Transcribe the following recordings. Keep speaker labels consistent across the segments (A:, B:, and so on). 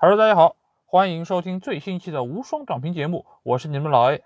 A: Hello，大家好，欢迎收听最新一期的无双短评节目，我是你们老 A。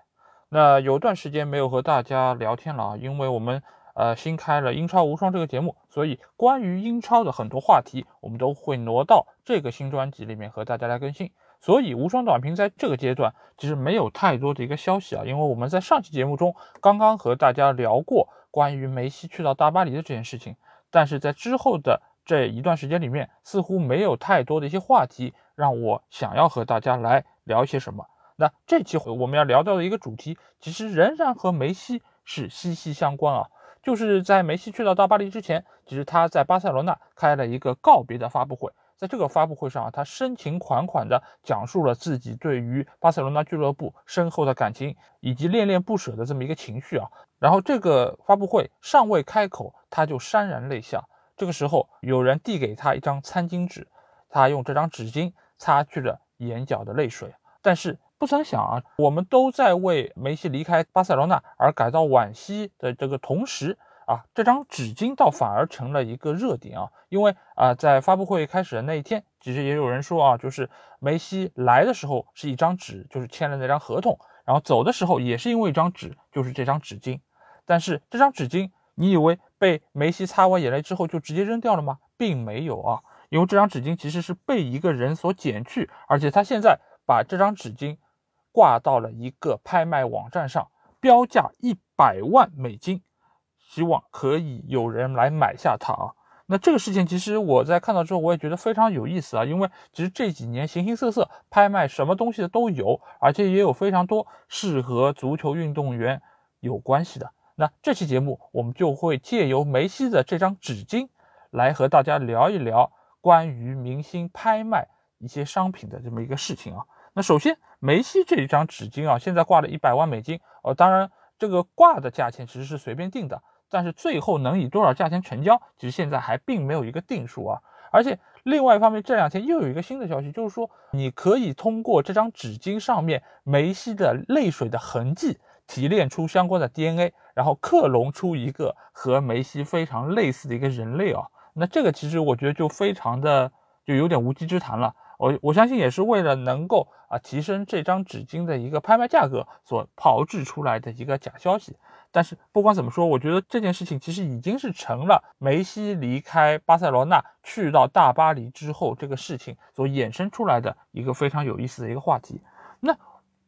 A: 那有段时间没有和大家聊天了啊，因为我们呃新开了英超无双这个节目，所以关于英超的很多话题，我们都会挪到这个新专辑里面和大家来更新。所以无双短评在这个阶段其实没有太多的一个消息啊，因为我们在上期节目中刚刚和大家聊过关于梅西去到大巴黎的这件事情，但是在之后的。这一段时间里面，似乎没有太多的一些话题让我想要和大家来聊一些什么。那这期我们要聊到的一个主题，其实仍然和梅西是息息相关啊。就是在梅西去到大巴黎之前，其实他在巴塞罗那开了一个告别的发布会，在这个发布会上啊，他深情款款地讲述了自己对于巴塞罗那俱乐部深厚的感情以及恋恋不舍的这么一个情绪啊。然后这个发布会尚未开口，他就潸然泪下。这个时候，有人递给他一张餐巾纸，他用这张纸巾擦去了眼角的泪水。但是不曾想啊，我们都在为梅西离开巴塞罗那而感到惋惜的这个同时啊，这张纸巾倒反而成了一个热点啊。因为啊，在发布会开始的那一天，其实也有人说啊，就是梅西来的时候是一张纸，就是签了那张合同，然后走的时候也是因为一张纸，就是这张纸巾。但是这张纸巾。你以为被梅西擦完眼泪之后就直接扔掉了吗？并没有啊，因为这张纸巾其实是被一个人所捡去，而且他现在把这张纸巾挂到了一个拍卖网站上，标价一百万美金，希望可以有人来买下它啊。那这个事情其实我在看到之后，我也觉得非常有意思啊，因为其实这几年形形色色拍卖什么东西的都有，而且也有非常多是和足球运动员有关系的。那这期节目，我们就会借由梅西的这张纸巾，来和大家聊一聊关于明星拍卖一些商品的这么一个事情啊。那首先，梅西这一张纸巾啊，现在挂了一百万美金哦。当然，这个挂的价钱其实是随便定的，但是最后能以多少价钱成交，其实现在还并没有一个定数啊。而且，另外一方面，这两天又有一个新的消息，就是说你可以通过这张纸巾上面梅西的泪水的痕迹。提炼出相关的 DNA，然后克隆出一个和梅西非常类似的一个人类啊，那这个其实我觉得就非常的就有点无稽之谈了。我我相信也是为了能够啊提升这张纸巾的一个拍卖价格所炮制出来的一个假消息。但是不管怎么说，我觉得这件事情其实已经是成了梅西离开巴塞罗那去到大巴黎之后这个事情所衍生出来的一个非常有意思的一个话题。那。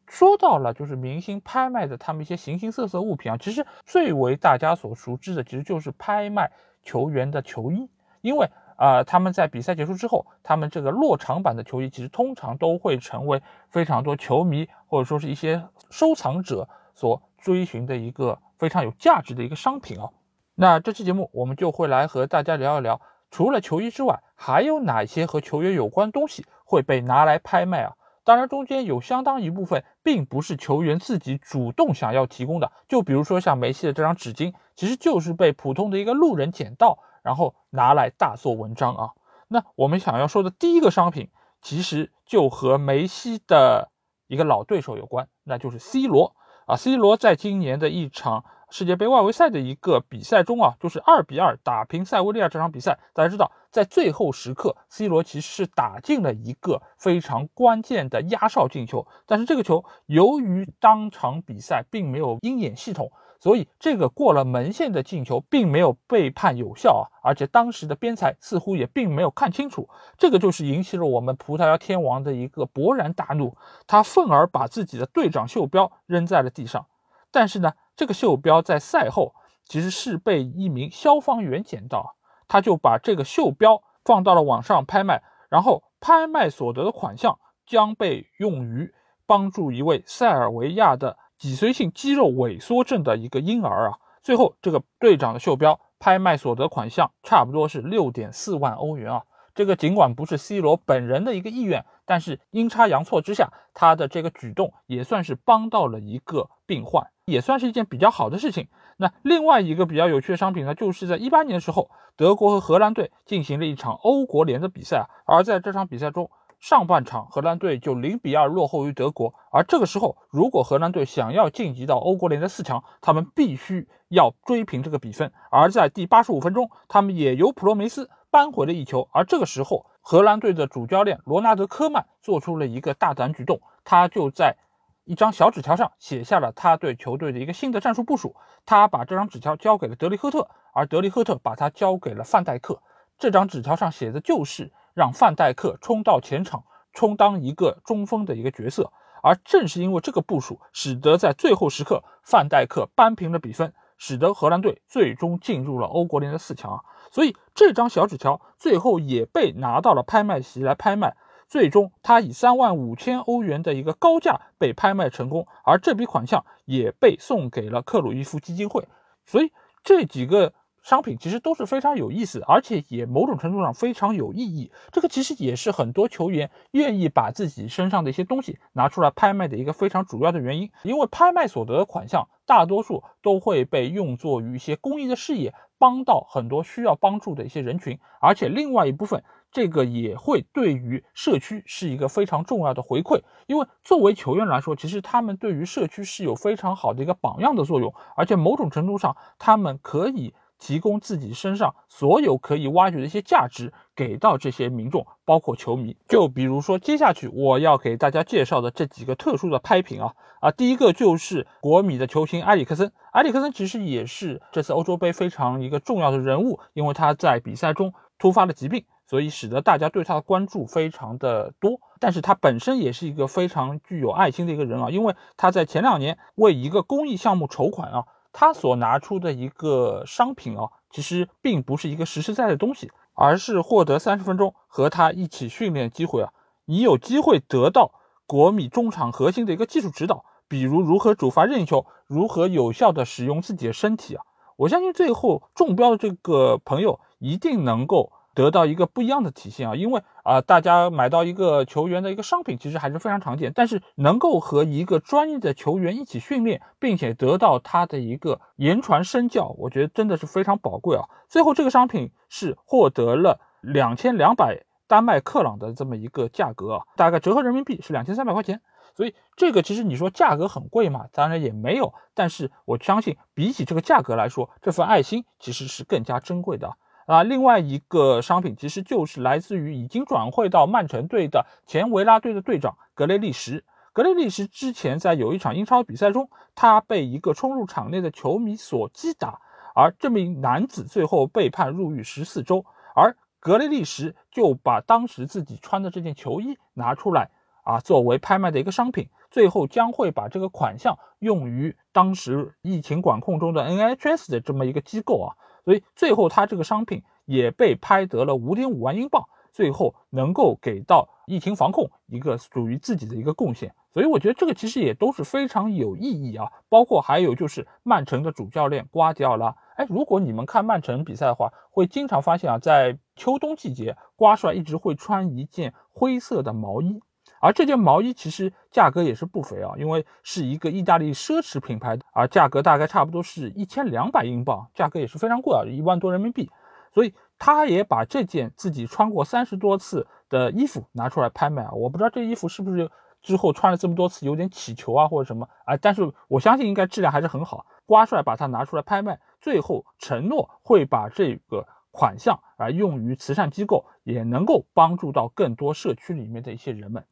A: 说到了，就是明星拍卖的他们一些形形色色物品啊，其实最为大家所熟知的，其实就是拍卖球员的球衣，因为啊，他们在比赛结束之后，他们这个落场版的球衣，其实通常都会成为非常多球迷或者说是一些收藏者所追寻的一个非常有价值的一个商品啊。那这期节目我们就会来和大家聊一聊，除了球衣之外，还有哪些和球员有关东西会被拿来拍卖啊？当然，中间有相当一部分并不是球员自己主动想要提供的，就比如说像梅西的这张纸巾，其实就是被普通的一个路人捡到，然后拿来大做文章啊。那我们想要说的第一个商品，其实就和梅西的一个老对手有关，那就是 C 罗啊。C 罗在今年的一场。世界杯外围赛的一个比赛中啊，就是二比二打平塞维利亚这场比赛，大家知道，在最后时刻，C 罗其实是打进了一个非常关键的压哨进球。但是这个球由于当场比赛并没有鹰眼系统，所以这个过了门线的进球并没有被判有效啊。而且当时的边裁似乎也并没有看清楚，这个就是引起了我们葡萄牙天王的一个勃然大怒，他愤而把自己的队长袖标扔在了地上。但是呢？这个袖标在赛后其实是被一名消防员捡到，他就把这个袖标放到了网上拍卖，然后拍卖所得的款项将被用于帮助一位塞尔维亚的脊髓性肌肉萎缩症的一个婴儿啊。最后，这个队长的袖标拍卖所得款项差不多是六点四万欧元啊。这个尽管不是 C 罗本人的一个意愿，但是阴差阳错之下，他的这个举动也算是帮到了一个病患。也算是一件比较好的事情。那另外一个比较有趣的商品呢，就是在一八年的时候，德国和荷兰队进行了一场欧国联的比赛啊。而在这场比赛中，上半场荷兰队就零比二落后于德国。而这个时候，如果荷兰队想要晋级到欧国联的四强，他们必须要追平这个比分。而在第八十五分钟，他们也由普罗梅斯扳回了一球。而这个时候，荷兰队的主教练罗纳德·科曼做出了一个大胆举动，他就在一张小纸条上写下了他对球队的一个新的战术部署。他把这张纸条交给了德里赫特，而德里赫特把他交给了范戴克。这张纸条上写的就是让范戴克冲到前场，充当一个中锋的一个角色。而正是因为这个部署，使得在最后时刻，范戴克扳平了比分。使得荷兰队最终进入了欧国联的四强啊，所以这张小纸条最后也被拿到了拍卖席来拍卖，最终他以三万五千欧元的一个高价被拍卖成功，而这笔款项也被送给了克鲁伊夫基金会，所以这几个。商品其实都是非常有意思，而且也某种程度上非常有意义。这个其实也是很多球员愿意把自己身上的一些东西拿出来拍卖的一个非常主要的原因。因为拍卖所得的款项，大多数都会被用作于一些公益的事业，帮到很多需要帮助的一些人群，而且另外一部分。这个也会对于社区是一个非常重要的回馈，因为作为球员来说，其实他们对于社区是有非常好的一个榜样的作用，而且某种程度上，他们可以。提供自己身上所有可以挖掘的一些价值给到这些民众，包括球迷。就比如说，接下去我要给大家介绍的这几个特殊的拍品啊啊，第一个就是国米的球星埃里克森。埃里克森其实也是这次欧洲杯非常一个重要的人物，因为他在比赛中突发了疾病，所以使得大家对他的关注非常的多。但是他本身也是一个非常具有爱心的一个人啊，因为他在前两年为一个公益项目筹款啊。他所拿出的一个商品啊，其实并不是一个实实在在的东西，而是获得三十分钟和他一起训练机会啊。你有机会得到国米中场核心的一个技术指导，比如如何主罚任意球，如何有效的使用自己的身体啊。我相信最后中标的这个朋友一定能够。得到一个不一样的体现啊，因为啊，大家买到一个球员的一个商品其实还是非常常见，但是能够和一个专业的球员一起训练，并且得到他的一个言传身教，我觉得真的是非常宝贵啊。最后这个商品是获得了两千两百丹麦克朗的这么一个价格啊，大概折合人民币是两千三百块钱。所以这个其实你说价格很贵嘛，当然也没有，但是我相信比起这个价格来说，这份爱心其实是更加珍贵的。啊，啊另外一个商品其实就是来自于已经转会到曼城队的前维拉队的队长格雷利什。格雷利什之前在有一场英超比赛中，他被一个冲入场内的球迷所击打，而这名男子最后被判入狱十四周。而格雷利什就把当时自己穿的这件球衣拿出来，啊，作为拍卖的一个商品，最后将会把这个款项用于当时疫情管控中的 NHS 的这么一个机构啊。所以最后，他这个商品也被拍得了五点五万英镑，最后能够给到疫情防控一个属于自己的一个贡献。所以我觉得这个其实也都是非常有意义啊。包括还有就是曼城的主教练瓜迪奥拉，哎，如果你们看曼城比赛的话，会经常发现啊，在秋冬季节，瓜帅一直会穿一件灰色的毛衣。而这件毛衣其实价格也是不菲啊，因为是一个意大利奢侈品牌，而价格大概差不多是一千两百英镑，价格也是非常贵啊，一万多人民币。所以他也把这件自己穿过三十多次的衣服拿出来拍卖啊，我不知道这衣服是不是之后穿了这么多次有点起球啊或者什么啊，但是我相信应该质量还是很好。瓜帅把它拿出来拍卖，最后承诺会把这个款项啊用于慈善机构，也能够帮助到更多社区里面的一些人们。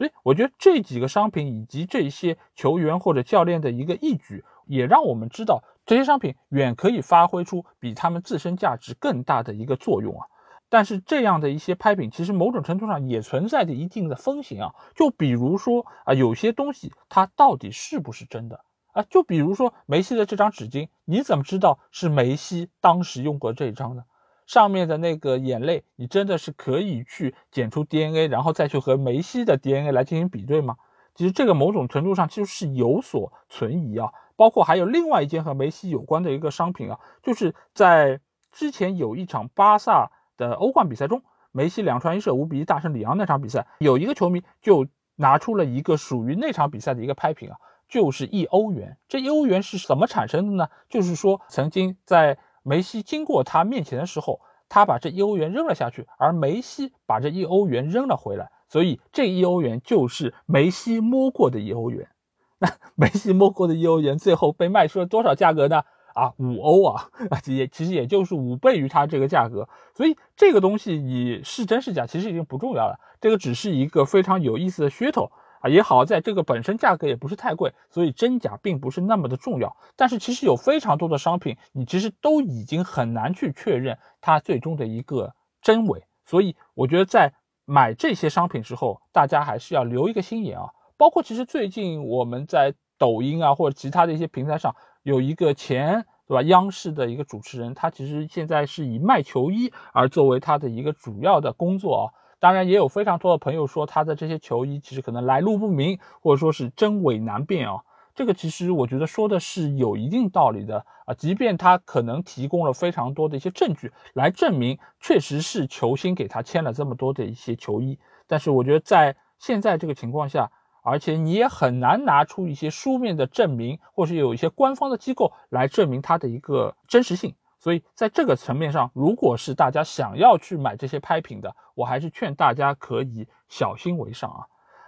A: 所以我觉得这几个商品以及这些球员或者教练的一个义举，也让我们知道这些商品远可以发挥出比他们自身价值更大的一个作用啊。但是这样的一些拍品，其实某种程度上也存在着一定的风险啊。就比如说啊，有些东西它到底是不是真的啊？就比如说梅西的这张纸巾，你怎么知道是梅西当时用过这张呢？上面的那个眼泪，你真的是可以去检出 DNA，然后再去和梅西的 DNA 来进行比对吗？其实这个某种程度上其实是有所存疑啊。包括还有另外一件和梅西有关的一个商品啊，就是在之前有一场巴萨的欧冠比赛中，梅西两传一射五比一大胜里昂那场比赛，有一个球迷就拿出了一个属于那场比赛的一个拍品啊，就是一欧元。这一欧元是怎么产生的呢？就是说曾经在梅西经过他面前的时候，他把这一欧元扔了下去，而梅西把这一欧元扔了回来，所以这一欧元就是梅西摸过的一欧元。那梅西摸过的一欧元最后被卖出了多少价格呢？啊五欧啊啊，也其实也就是五倍于它这个价格。所以这个东西你是真是假，其实已经不重要了。这个只是一个非常有意思的噱头啊，也好在这个本身价格也不是太贵，所以真假并不是那么的重要。但是其实有非常多的商品，你其实都已经很难去确认它最终的一个真伪。所以我觉得在买这些商品时候，大家还是要留一个心眼啊。包括其实最近我们在抖音啊或者其他的一些平台上，有一个前对吧央视的一个主持人，他其实现在是以卖球衣而作为他的一个主要的工作啊。当然也有非常多的朋友说他的这些球衣其实可能来路不明，或者说是真伪难辨啊。这个其实我觉得说的是有一定道理的啊，即便他可能提供了非常多的一些证据来证明确实是球星给他签了这么多的一些球衣，但是我觉得在现在这个情况下，而且你也很难拿出一些书面的证明，或是有一些官方的机构来证明它的一个真实性。所以在这个层面上，如果是大家想要去买这些拍品的，我还是劝大家可以小心为上啊。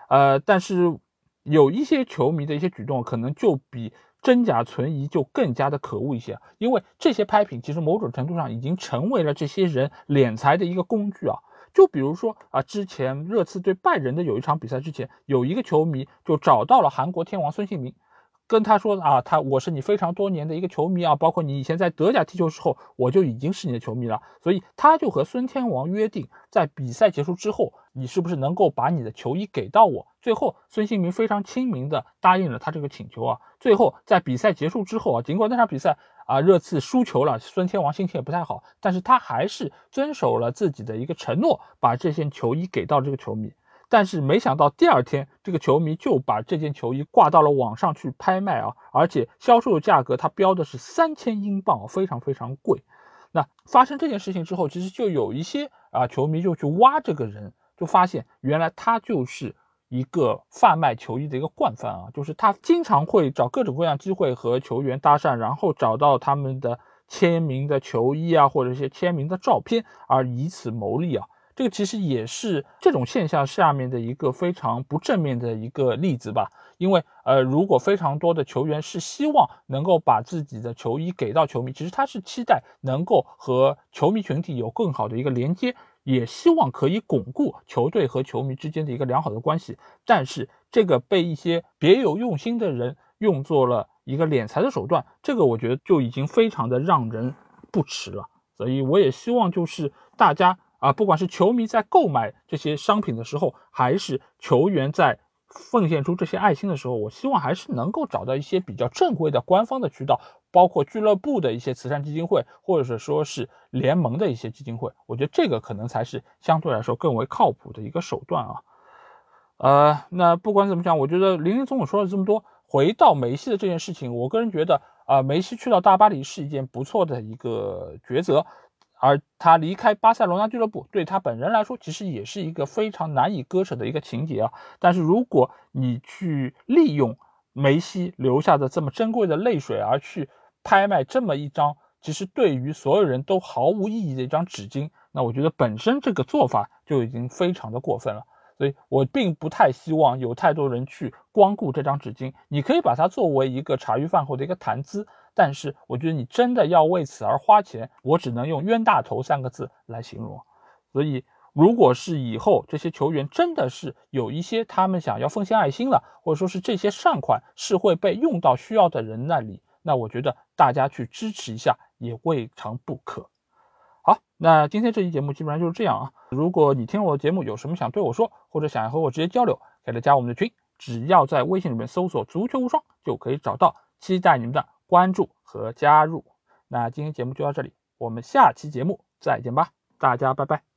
A: 呃，但是。有一些球迷的一些举动，可能就比真假存疑就更加的可恶一些，因为这些拍品其实某种程度上已经成为了这些人敛财的一个工具啊。就比如说啊，之前热刺对拜仁的有一场比赛之前，有一个球迷就找到了韩国天王孙兴民。跟他说啊，他我是你非常多年的一个球迷啊，包括你以前在德甲踢球时候，我就已经是你的球迷了。所以他就和孙天王约定，在比赛结束之后，你是不是能够把你的球衣给到我？最后，孙兴民非常亲民的答应了他这个请求啊。最后在比赛结束之后啊，尽管那场比赛啊热刺输球了，孙天王心情也不太好，但是他还是遵守了自己的一个承诺，把这件球衣给到这个球迷。但是没想到第二天，这个球迷就把这件球衣挂到了网上去拍卖啊，而且销售价格他标的是三千英镑，非常非常贵。那发生这件事情之后，其实就有一些啊球迷就去挖这个人，就发现原来他就是一个贩卖球衣的一个惯犯啊，就是他经常会找各种各样机会和球员搭讪，然后找到他们的签名的球衣啊，或者一些签名的照片，而以此牟利啊。这个其实也是这种现象下面的一个非常不正面的一个例子吧，因为呃，如果非常多的球员是希望能够把自己的球衣给到球迷，其实他是期待能够和球迷群体有更好的一个连接，也希望可以巩固球队和球迷之间的一个良好的关系。但是这个被一些别有用心的人用作了一个敛财的手段，这个我觉得就已经非常的让人不齿了。所以我也希望就是大家。啊，不管是球迷在购买这些商品的时候，还是球员在奉献出这些爱心的时候，我希望还是能够找到一些比较正规的官方的渠道，包括俱乐部的一些慈善基金会，或者是说是联盟的一些基金会。我觉得这个可能才是相对来说更为靠谱的一个手段啊。呃，那不管怎么讲，我觉得林林总总说了这么多，回到梅西的这件事情，我个人觉得啊，梅西去到大巴黎是一件不错的一个抉择。而他离开巴塞罗那俱乐部，对他本人来说，其实也是一个非常难以割舍的一个情节啊。但是如果你去利用梅西留下的这么珍贵的泪水，而去拍卖这么一张其实对于所有人都毫无意义的一张纸巾，那我觉得本身这个做法就已经非常的过分了。所以我并不太希望有太多人去光顾这张纸巾。你可以把它作为一个茶余饭后的一个谈资。但是我觉得你真的要为此而花钱，我只能用冤大头三个字来形容。所以，如果是以后这些球员真的是有一些他们想要奉献爱心了，或者说是这些善款是会被用到需要的人那里，那我觉得大家去支持一下也未尝不可。好，那今天这期节目基本上就是这样啊。如果你听我的节目有什么想对我说，或者想要和我直接交流，可以来加我们的群，只要在微信里面搜索“足球无双”就可以找到。期待你们的。关注和加入，那今天节目就到这里，我们下期节目再见吧，大家拜拜。